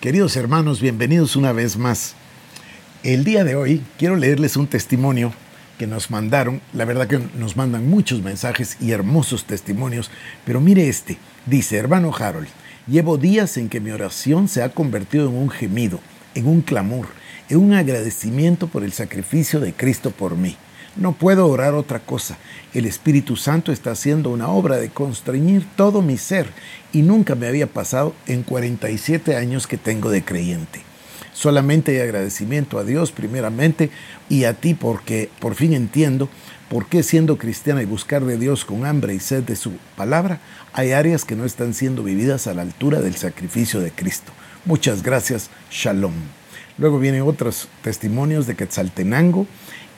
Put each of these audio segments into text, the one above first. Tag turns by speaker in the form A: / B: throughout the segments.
A: Queridos hermanos, bienvenidos una vez más. El día de hoy quiero leerles un testimonio que nos mandaron. La verdad que nos mandan muchos mensajes y hermosos testimonios, pero mire este. Dice, hermano Harold, llevo días en que mi oración se ha convertido en un gemido, en un clamor, en un agradecimiento por el sacrificio de Cristo por mí. No puedo orar otra cosa. El Espíritu Santo está haciendo una obra de constreñir todo mi ser y nunca me había pasado en 47 años que tengo de creyente. Solamente hay agradecimiento a Dios primeramente y a ti porque por fin entiendo por qué siendo cristiana y buscar de Dios con hambre y sed de su palabra, hay áreas que no están siendo vividas a la altura del sacrificio de Cristo. Muchas gracias, Shalom. Luego vienen otros testimonios de Quetzaltenango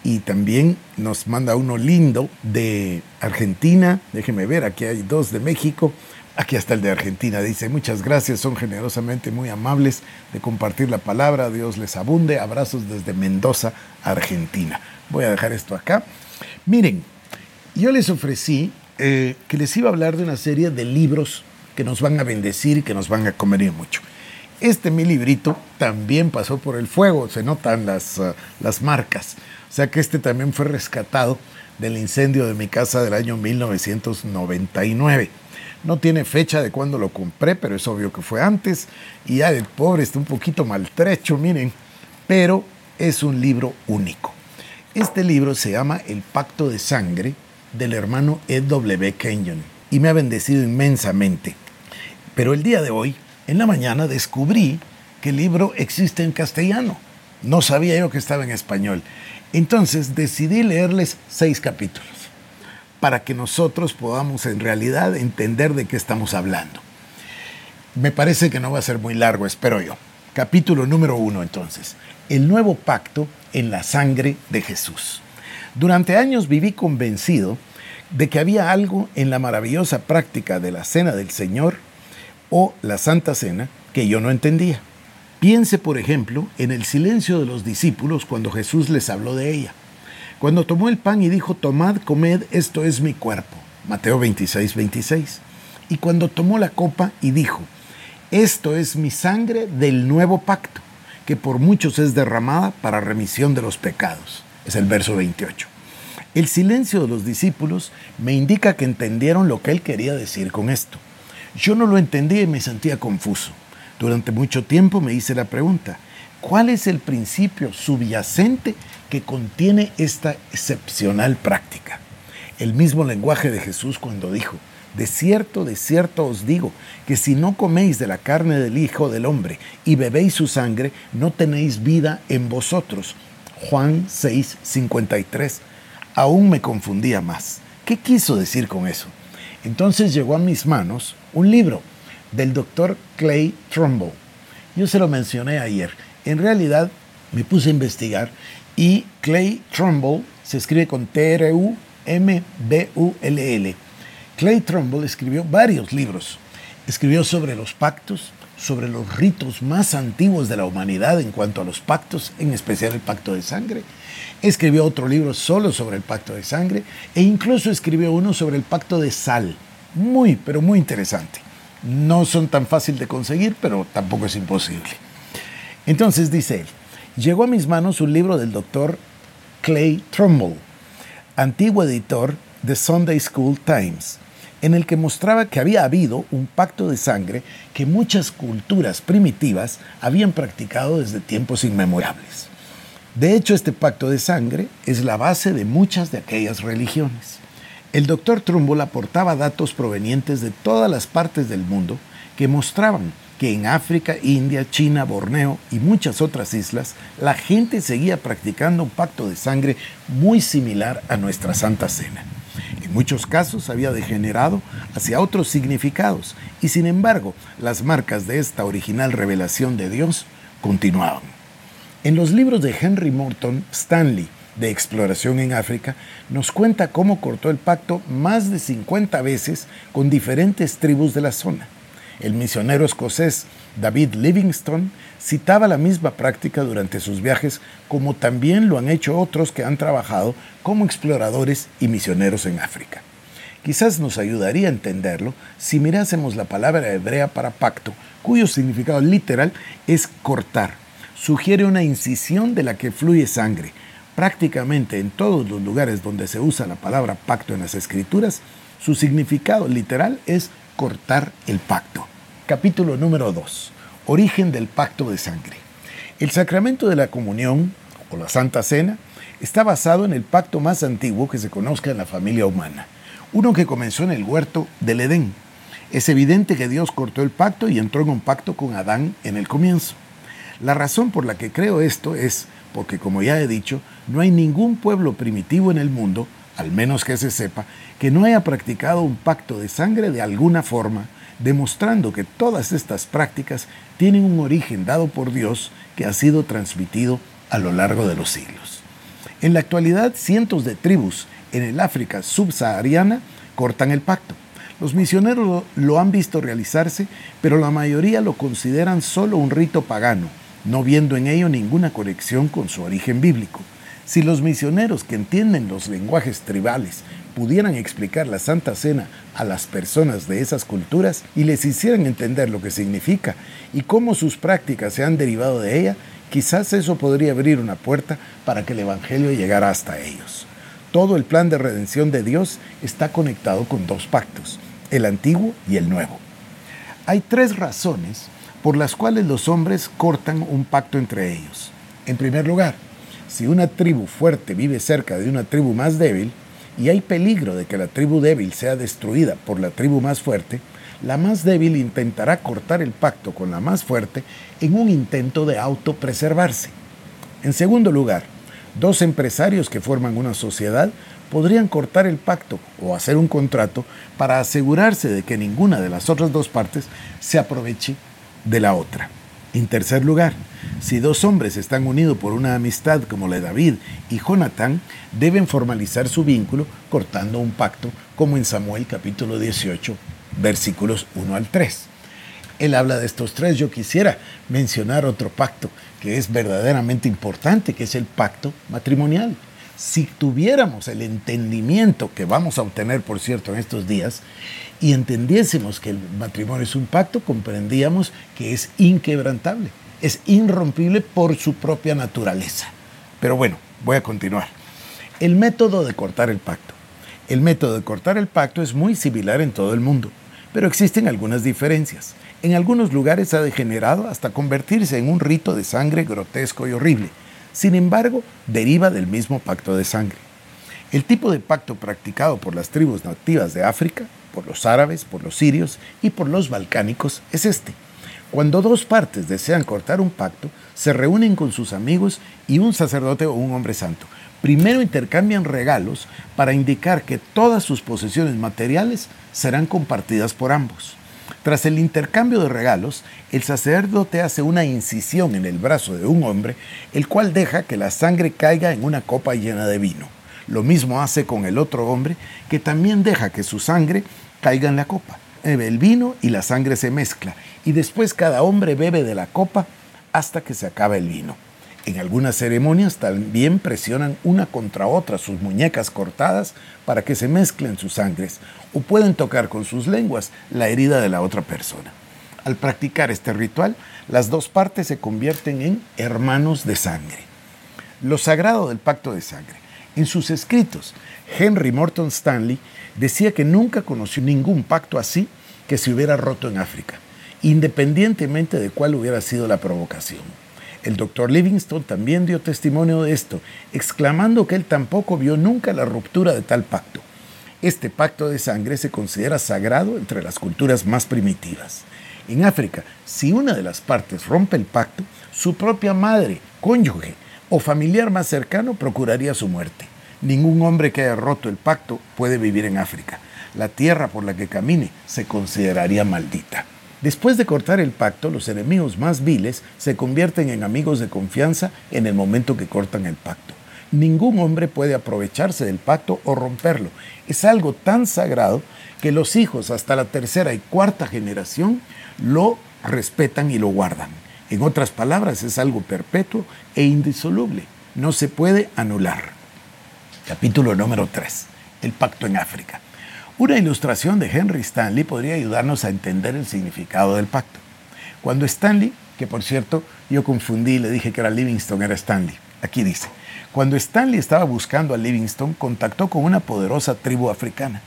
A: y también nos manda uno lindo de Argentina. Déjeme ver, aquí hay dos de México. Aquí está el de Argentina. Dice, muchas gracias, son generosamente muy amables de compartir la palabra. Dios les abunde. Abrazos desde Mendoza, Argentina. Voy a dejar esto acá. Miren, yo les ofrecí eh, que les iba a hablar de una serie de libros que nos van a bendecir y que nos van a comer mucho. Este mi librito también pasó por el fuego, se notan las, uh, las marcas. O sea que este también fue rescatado del incendio de mi casa del año 1999. No tiene fecha de cuándo lo compré, pero es obvio que fue antes. Y ya el pobre está un poquito maltrecho, miren. Pero es un libro único. Este libro se llama El Pacto de Sangre del hermano Ed W. Kenyon y me ha bendecido inmensamente. Pero el día de hoy, en la mañana, descubrí que el libro existe en castellano. No sabía yo que estaba en español. Entonces decidí leerles seis capítulos para que nosotros podamos en realidad entender de qué estamos hablando. Me parece que no va a ser muy largo, espero yo. Capítulo número uno entonces. El nuevo pacto en la sangre de Jesús. Durante años viví convencido de que había algo en la maravillosa práctica de la Cena del Señor o la Santa Cena que yo no entendía. Piense, por ejemplo, en el silencio de los discípulos cuando Jesús les habló de ella. Cuando tomó el pan y dijo, tomad, comed, esto es mi cuerpo. Mateo 26, 26. Y cuando tomó la copa y dijo, esto es mi sangre del nuevo pacto, que por muchos es derramada para remisión de los pecados. Es el verso 28. El silencio de los discípulos me indica que entendieron lo que él quería decir con esto. Yo no lo entendía y me sentía confuso. Durante mucho tiempo me hice la pregunta, ¿cuál es el principio subyacente que contiene esta excepcional práctica? El mismo lenguaje de Jesús cuando dijo, de cierto, de cierto os digo, que si no coméis de la carne del Hijo del Hombre y bebéis su sangre, no tenéis vida en vosotros. Juan 6, 53. Aún me confundía más. ¿Qué quiso decir con eso? Entonces llegó a mis manos un libro del doctor Clay Trumbull. Yo se lo mencioné ayer. En realidad me puse a investigar y Clay Trumbull se escribe con T-R-U-M-B-U-L-L. Clay Trumbull escribió varios libros. Escribió sobre los pactos, sobre los ritos más antiguos de la humanidad en cuanto a los pactos, en especial el pacto de sangre. Escribió otro libro solo sobre el pacto de sangre e incluso escribió uno sobre el pacto de sal. Muy, pero muy interesante. No son tan fácil de conseguir, pero tampoco es imposible. Entonces dice él, llegó a mis manos un libro del doctor Clay Trumbull, antiguo editor de Sunday School Times, en el que mostraba que había habido un pacto de sangre que muchas culturas primitivas habían practicado desde tiempos inmemorables. De hecho, este pacto de sangre es la base de muchas de aquellas religiones. El doctor Trumbull aportaba datos provenientes de todas las partes del mundo que mostraban que en África, India, China, Borneo y muchas otras islas, la gente seguía practicando un pacto de sangre muy similar a nuestra Santa Cena. En muchos casos había degenerado hacia otros significados y sin embargo las marcas de esta original revelación de Dios continuaban. En los libros de Henry Morton Stanley de exploración en África, nos cuenta cómo cortó el pacto más de 50 veces con diferentes tribus de la zona. El misionero escocés David Livingstone citaba la misma práctica durante sus viajes, como también lo han hecho otros que han trabajado como exploradores y misioneros en África. Quizás nos ayudaría a entenderlo si mirásemos la palabra hebrea para pacto, cuyo significado literal es cortar. Sugiere una incisión de la que fluye sangre. Prácticamente en todos los lugares donde se usa la palabra pacto en las escrituras, su significado literal es cortar el pacto. Capítulo número 2. Origen del pacto de sangre. El sacramento de la comunión o la Santa Cena está basado en el pacto más antiguo que se conozca en la familia humana, uno que comenzó en el huerto del Edén. Es evidente que Dios cortó el pacto y entró en un pacto con Adán en el comienzo. La razón por la que creo esto es porque, como ya he dicho, no hay ningún pueblo primitivo en el mundo, al menos que se sepa, que no haya practicado un pacto de sangre de alguna forma, demostrando que todas estas prácticas tienen un origen dado por Dios que ha sido transmitido a lo largo de los siglos. En la actualidad, cientos de tribus en el África subsahariana cortan el pacto. Los misioneros lo han visto realizarse, pero la mayoría lo consideran solo un rito pagano, no viendo en ello ninguna conexión con su origen bíblico. Si los misioneros que entienden los lenguajes tribales pudieran explicar la Santa Cena a las personas de esas culturas y les hicieran entender lo que significa y cómo sus prácticas se han derivado de ella, quizás eso podría abrir una puerta para que el Evangelio llegara hasta ellos. Todo el plan de redención de Dios está conectado con dos pactos, el antiguo y el nuevo. Hay tres razones por las cuales los hombres cortan un pacto entre ellos. En primer lugar, si una tribu fuerte vive cerca de una tribu más débil y hay peligro de que la tribu débil sea destruida por la tribu más fuerte, la más débil intentará cortar el pacto con la más fuerte en un intento de autopreservarse. En segundo lugar, dos empresarios que forman una sociedad podrían cortar el pacto o hacer un contrato para asegurarse de que ninguna de las otras dos partes se aproveche de la otra. En tercer lugar, si dos hombres están unidos por una amistad como la de David y Jonatán, deben formalizar su vínculo cortando un pacto, como en Samuel capítulo 18, versículos 1 al 3. Él habla de estos tres. Yo quisiera mencionar otro pacto que es verdaderamente importante, que es el pacto matrimonial. Si tuviéramos el entendimiento que vamos a obtener, por cierto, en estos días, y entendiésemos que el matrimonio es un pacto, comprendíamos que es inquebrantable, es irrompible por su propia naturaleza. Pero bueno, voy a continuar. El método de cortar el pacto. El método de cortar el pacto es muy similar en todo el mundo, pero existen algunas diferencias. En algunos lugares ha degenerado hasta convertirse en un rito de sangre grotesco y horrible. Sin embargo, deriva del mismo pacto de sangre. El tipo de pacto practicado por las tribus nativas de África por los árabes, por los sirios y por los balcánicos es este. Cuando dos partes desean cortar un pacto, se reúnen con sus amigos y un sacerdote o un hombre santo. Primero intercambian regalos para indicar que todas sus posesiones materiales serán compartidas por ambos. Tras el intercambio de regalos, el sacerdote hace una incisión en el brazo de un hombre, el cual deja que la sangre caiga en una copa llena de vino. Lo mismo hace con el otro hombre, que también deja que su sangre caiga en la copa. El vino y la sangre se mezcla y después cada hombre bebe de la copa hasta que se acaba el vino. En algunas ceremonias también presionan una contra otra sus muñecas cortadas para que se mezclen sus sangres o pueden tocar con sus lenguas la herida de la otra persona. Al practicar este ritual, las dos partes se convierten en hermanos de sangre. Lo sagrado del pacto de sangre. En sus escritos, Henry Morton Stanley decía que nunca conoció ningún pacto así que se hubiera roto en África, independientemente de cuál hubiera sido la provocación. El doctor Livingstone también dio testimonio de esto, exclamando que él tampoco vio nunca la ruptura de tal pacto. Este pacto de sangre se considera sagrado entre las culturas más primitivas. En África, si una de las partes rompe el pacto, su propia madre, cónyuge o familiar más cercano procuraría su muerte. Ningún hombre que haya roto el pacto puede vivir en África. La tierra por la que camine se consideraría maldita. Después de cortar el pacto, los enemigos más viles se convierten en amigos de confianza en el momento que cortan el pacto. Ningún hombre puede aprovecharse del pacto o romperlo. Es algo tan sagrado que los hijos hasta la tercera y cuarta generación lo respetan y lo guardan. En otras palabras, es algo perpetuo e indisoluble. No se puede anular. Capítulo número 3. El pacto en África. Una ilustración de Henry Stanley podría ayudarnos a entender el significado del pacto. Cuando Stanley, que por cierto yo confundí, le dije que era Livingston, era Stanley. Aquí dice, cuando Stanley estaba buscando a Livingston, contactó con una poderosa tribu africana.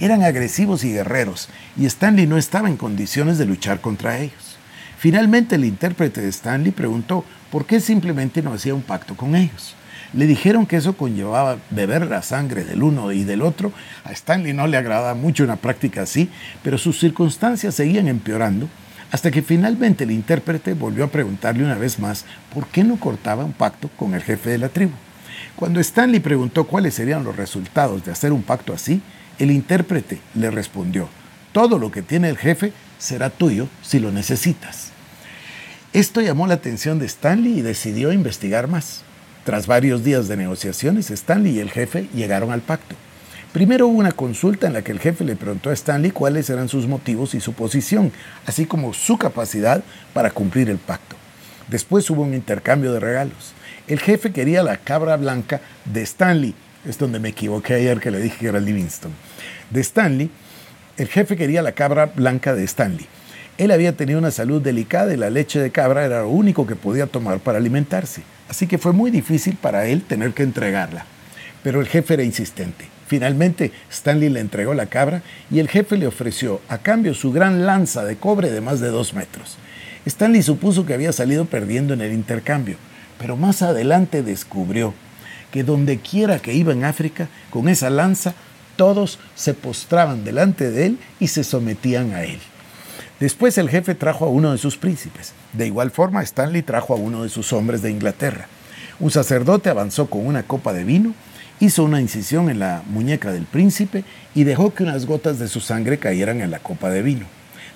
A: Eran agresivos y guerreros, y Stanley no estaba en condiciones de luchar contra ellos. Finalmente el intérprete de Stanley preguntó por qué simplemente no hacía un pacto con ellos. Le dijeron que eso conllevaba beber la sangre del uno y del otro. A Stanley no le agradaba mucho una práctica así, pero sus circunstancias seguían empeorando hasta que finalmente el intérprete volvió a preguntarle una vez más por qué no cortaba un pacto con el jefe de la tribu. Cuando Stanley preguntó cuáles serían los resultados de hacer un pacto así, el intérprete le respondió, todo lo que tiene el jefe será tuyo si lo necesitas. Esto llamó la atención de Stanley y decidió investigar más. Tras varios días de negociaciones, Stanley y el jefe llegaron al pacto. Primero hubo una consulta en la que el jefe le preguntó a Stanley cuáles eran sus motivos y su posición, así como su capacidad para cumplir el pacto. Después hubo un intercambio de regalos. El jefe quería la cabra blanca de Stanley, es donde me equivoqué ayer que le dije que era Livingston, de Stanley, el jefe quería la cabra blanca de Stanley. Él había tenido una salud delicada y la leche de cabra era lo único que podía tomar para alimentarse, así que fue muy difícil para él tener que entregarla. Pero el jefe era insistente. Finalmente, Stanley le entregó la cabra y el jefe le ofreció a cambio su gran lanza de cobre de más de dos metros. Stanley supuso que había salido perdiendo en el intercambio, pero más adelante descubrió que donde quiera que iba en África, con esa lanza, todos se postraban delante de él y se sometían a él. Después el jefe trajo a uno de sus príncipes. De igual forma, Stanley trajo a uno de sus hombres de Inglaterra. Un sacerdote avanzó con una copa de vino hizo una incisión en la muñeca del príncipe y dejó que unas gotas de su sangre cayeran en la copa de vino.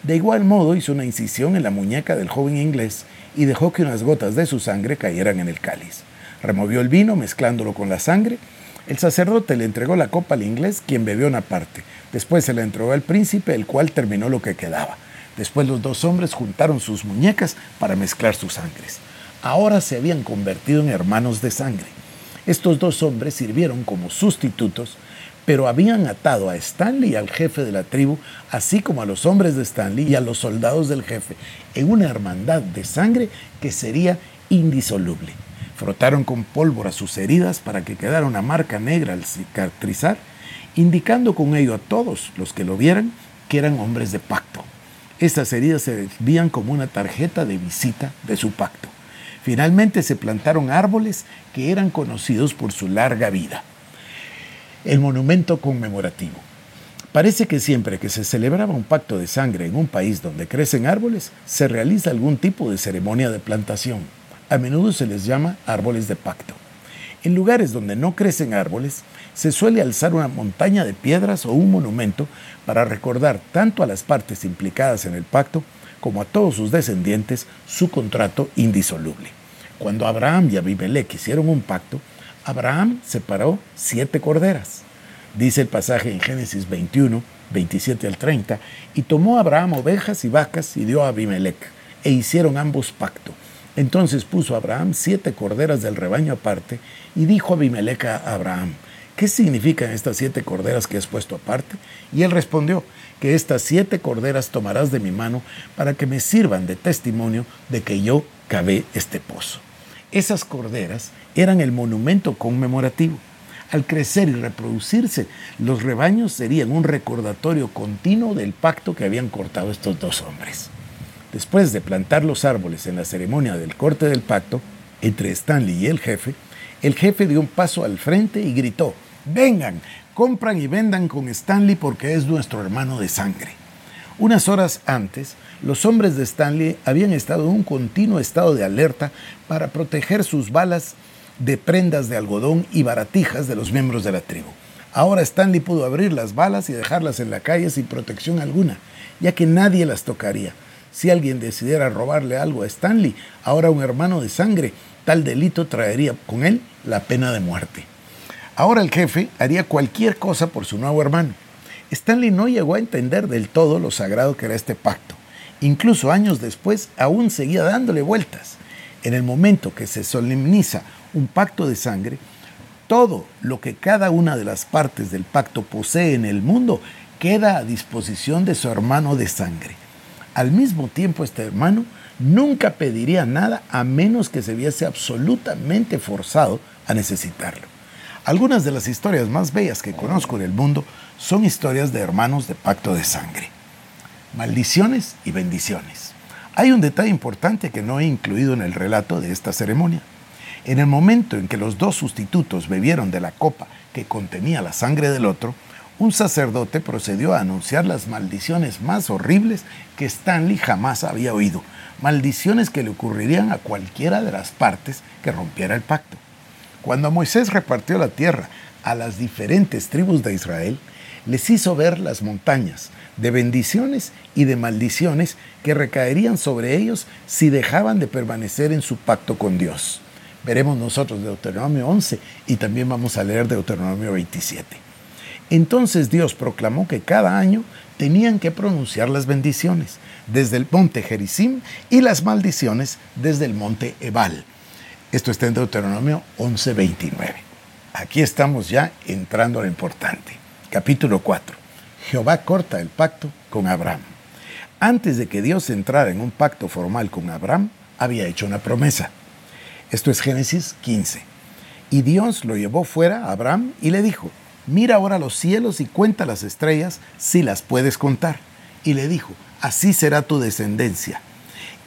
A: De igual modo hizo una incisión en la muñeca del joven inglés y dejó que unas gotas de su sangre cayeran en el cáliz. Removió el vino mezclándolo con la sangre. El sacerdote le entregó la copa al inglés, quien bebió una parte. Después se la entregó al príncipe, el cual terminó lo que quedaba. Después los dos hombres juntaron sus muñecas para mezclar sus sangres. Ahora se habían convertido en hermanos de sangre. Estos dos hombres sirvieron como sustitutos, pero habían atado a Stanley al jefe de la tribu, así como a los hombres de Stanley y a los soldados del jefe, en una hermandad de sangre que sería indisoluble. Frotaron con pólvora sus heridas para que quedara una marca negra al cicatrizar, indicando con ello a todos los que lo vieran que eran hombres de pacto. Estas heridas se como una tarjeta de visita de su pacto. Finalmente se plantaron árboles que eran conocidos por su larga vida. El monumento conmemorativo. Parece que siempre que se celebraba un pacto de sangre en un país donde crecen árboles, se realiza algún tipo de ceremonia de plantación. A menudo se les llama árboles de pacto. En lugares donde no crecen árboles, se suele alzar una montaña de piedras o un monumento para recordar tanto a las partes implicadas en el pacto como a todos sus descendientes, su contrato indisoluble. Cuando Abraham y Abimelech hicieron un pacto, Abraham separó siete corderas. Dice el pasaje en Génesis 21, 27 al 30, y tomó Abraham ovejas y vacas y dio a Abimelech, e hicieron ambos pacto. Entonces puso Abraham siete corderas del rebaño aparte, y dijo Abimelech a Abraham, ¿qué significan estas siete corderas que has puesto aparte? Y él respondió, que estas siete corderas tomarás de mi mano para que me sirvan de testimonio de que yo cavé este pozo. Esas corderas eran el monumento conmemorativo. Al crecer y reproducirse, los rebaños serían un recordatorio continuo del pacto que habían cortado estos dos hombres. Después de plantar los árboles en la ceremonia del corte del pacto entre Stanley y el jefe, el jefe dio un paso al frente y gritó, vengan, compran y vendan con Stanley porque es nuestro hermano de sangre. Unas horas antes, los hombres de Stanley habían estado en un continuo estado de alerta para proteger sus balas de prendas de algodón y baratijas de los miembros de la tribu. Ahora Stanley pudo abrir las balas y dejarlas en la calle sin protección alguna, ya que nadie las tocaría. Si alguien decidiera robarle algo a Stanley, ahora un hermano de sangre, tal delito traería con él la pena de muerte. Ahora el jefe haría cualquier cosa por su nuevo hermano. Stanley no llegó a entender del todo lo sagrado que era este pacto. Incluso años después aún seguía dándole vueltas. En el momento que se solemniza un pacto de sangre, todo lo que cada una de las partes del pacto posee en el mundo queda a disposición de su hermano de sangre. Al mismo tiempo, este hermano nunca pediría nada a menos que se viese absolutamente forzado a necesitarlo. Algunas de las historias más bellas que conozco en el mundo son historias de hermanos de pacto de sangre. Maldiciones y bendiciones. Hay un detalle importante que no he incluido en el relato de esta ceremonia. En el momento en que los dos sustitutos bebieron de la copa que contenía la sangre del otro, un sacerdote procedió a anunciar las maldiciones más horribles que Stanley jamás había oído, maldiciones que le ocurrirían a cualquiera de las partes que rompiera el pacto. Cuando Moisés repartió la tierra a las diferentes tribus de Israel, les hizo ver las montañas de bendiciones y de maldiciones que recaerían sobre ellos si dejaban de permanecer en su pacto con Dios. Veremos nosotros Deuteronomio 11 y también vamos a leer Deuteronomio 27. Entonces Dios proclamó que cada año tenían que pronunciar las bendiciones desde el monte Gerizim y las maldiciones desde el monte Ebal. Esto está en Deuteronomio 11:29. Aquí estamos ya entrando a lo importante. Capítulo 4. Jehová corta el pacto con Abraham. Antes de que Dios entrara en un pacto formal con Abraham, había hecho una promesa. Esto es Génesis 15. Y Dios lo llevó fuera a Abraham y le dijo, mira ahora los cielos y cuenta las estrellas si las puedes contar. Y le dijo, así será tu descendencia.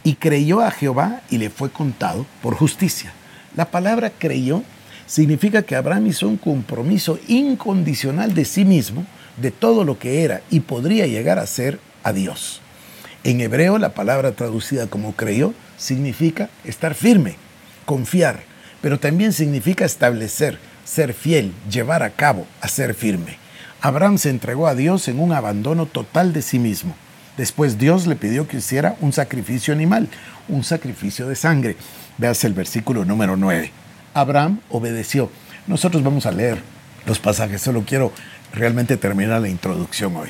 A: Y creyó a Jehová y le fue contado por justicia. La palabra creyó significa que Abraham hizo un compromiso incondicional de sí mismo, de todo lo que era y podría llegar a ser a Dios. En hebreo la palabra traducida como creyó significa estar firme, confiar, pero también significa establecer, ser fiel, llevar a cabo, hacer firme. Abraham se entregó a Dios en un abandono total de sí mismo. Después Dios le pidió que hiciera un sacrificio animal, un sacrificio de sangre. Veas el versículo número 9. Abraham obedeció. Nosotros vamos a leer los pasajes, solo quiero realmente terminar la introducción hoy.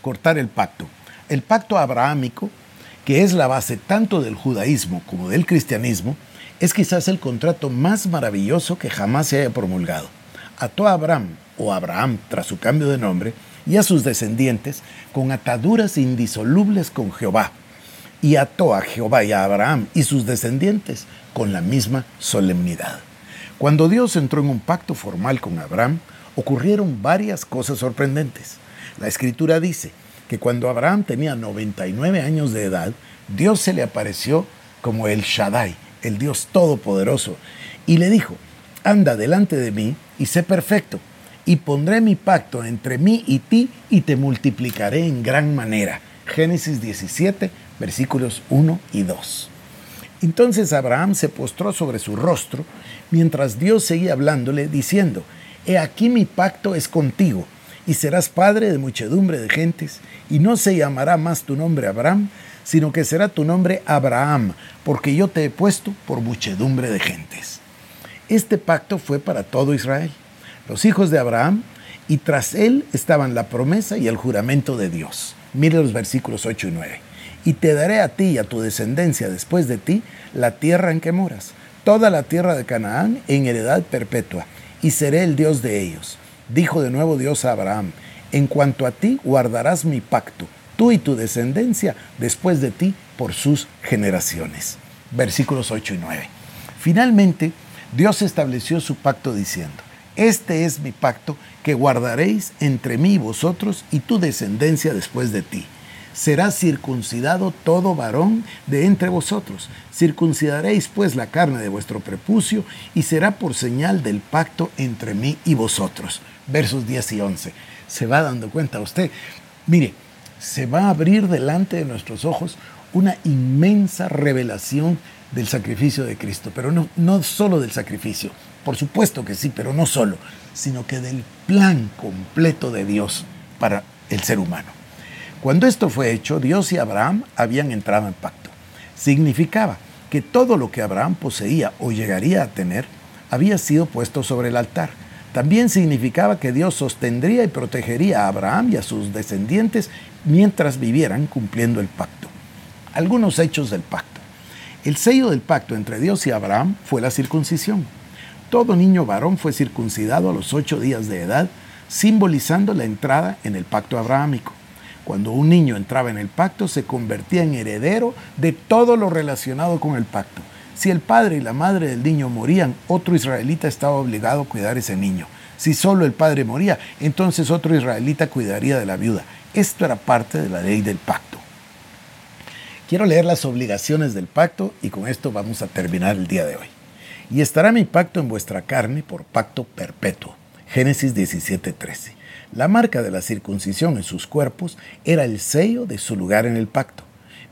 A: Cortar el pacto. El pacto abrahámico, que es la base tanto del judaísmo como del cristianismo, es quizás el contrato más maravilloso que jamás se haya promulgado. Ató a Abraham, o Abraham tras su cambio de nombre, y a sus descendientes con ataduras indisolubles con Jehová. Y ató a Jehová y a Abraham y sus descendientes con la misma solemnidad. Cuando Dios entró en un pacto formal con Abraham, ocurrieron varias cosas sorprendentes. La escritura dice que cuando Abraham tenía 99 años de edad, Dios se le apareció como el Shaddai, el Dios Todopoderoso, y le dijo, anda delante de mí y sé perfecto, y pondré mi pacto entre mí y ti y te multiplicaré en gran manera. Génesis 17, versículos 1 y 2. Entonces Abraham se postró sobre su rostro mientras Dios seguía hablándole, diciendo, He aquí mi pacto es contigo, y serás padre de muchedumbre de gentes, y no se llamará más tu nombre Abraham, sino que será tu nombre Abraham, porque yo te he puesto por muchedumbre de gentes. Este pacto fue para todo Israel los hijos de Abraham, y tras él estaban la promesa y el juramento de Dios. Mire los versículos 8 y 9. Y te daré a ti y a tu descendencia después de ti la tierra en que moras, toda la tierra de Canaán en heredad perpetua, y seré el Dios de ellos. Dijo de nuevo Dios a Abraham, en cuanto a ti guardarás mi pacto, tú y tu descendencia después de ti por sus generaciones. Versículos 8 y 9. Finalmente, Dios estableció su pacto diciendo, este es mi pacto que guardaréis entre mí y vosotros y tu descendencia después de ti. Será circuncidado todo varón de entre vosotros. Circuncidaréis pues la carne de vuestro prepucio y será por señal del pacto entre mí y vosotros. Versos 10 y 11. Se va dando cuenta usted. Mire, se va a abrir delante de nuestros ojos una inmensa revelación del sacrificio de Cristo, pero no, no solo del sacrificio, por supuesto que sí, pero no solo, sino que del plan completo de Dios para el ser humano. Cuando esto fue hecho, Dios y Abraham habían entrado en pacto. Significaba que todo lo que Abraham poseía o llegaría a tener había sido puesto sobre el altar. También significaba que Dios sostendría y protegería a Abraham y a sus descendientes mientras vivieran cumpliendo el pacto. Algunos hechos del pacto. El sello del pacto entre Dios y Abraham fue la circuncisión. Todo niño varón fue circuncidado a los ocho días de edad, simbolizando la entrada en el pacto abrahámico. Cuando un niño entraba en el pacto, se convertía en heredero de todo lo relacionado con el pacto. Si el padre y la madre del niño morían, otro israelita estaba obligado a cuidar ese niño. Si solo el padre moría, entonces otro israelita cuidaría de la viuda. Esto era parte de la ley del pacto. Quiero leer las obligaciones del pacto y con esto vamos a terminar el día de hoy. Y estará mi pacto en vuestra carne por pacto perpetuo. Génesis 17:13. La marca de la circuncisión en sus cuerpos era el sello de su lugar en el pacto.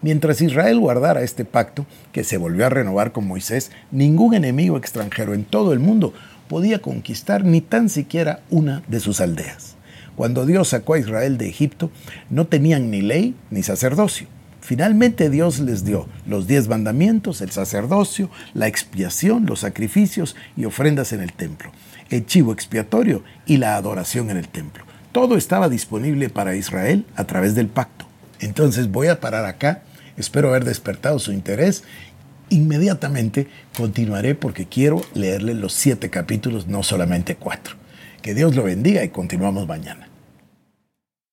A: Mientras Israel guardara este pacto, que se volvió a renovar con Moisés, ningún enemigo extranjero en todo el mundo podía conquistar ni tan siquiera una de sus aldeas. Cuando Dios sacó a Israel de Egipto, no tenían ni ley ni sacerdocio. Finalmente Dios les dio los diez mandamientos, el sacerdocio, la expiación, los sacrificios y ofrendas en el templo, el chivo expiatorio y la adoración en el templo. Todo estaba disponible para Israel a través del pacto. Entonces voy a parar acá, espero haber despertado su interés. Inmediatamente continuaré porque quiero leerle los siete capítulos, no solamente cuatro. Que Dios lo bendiga y continuamos mañana.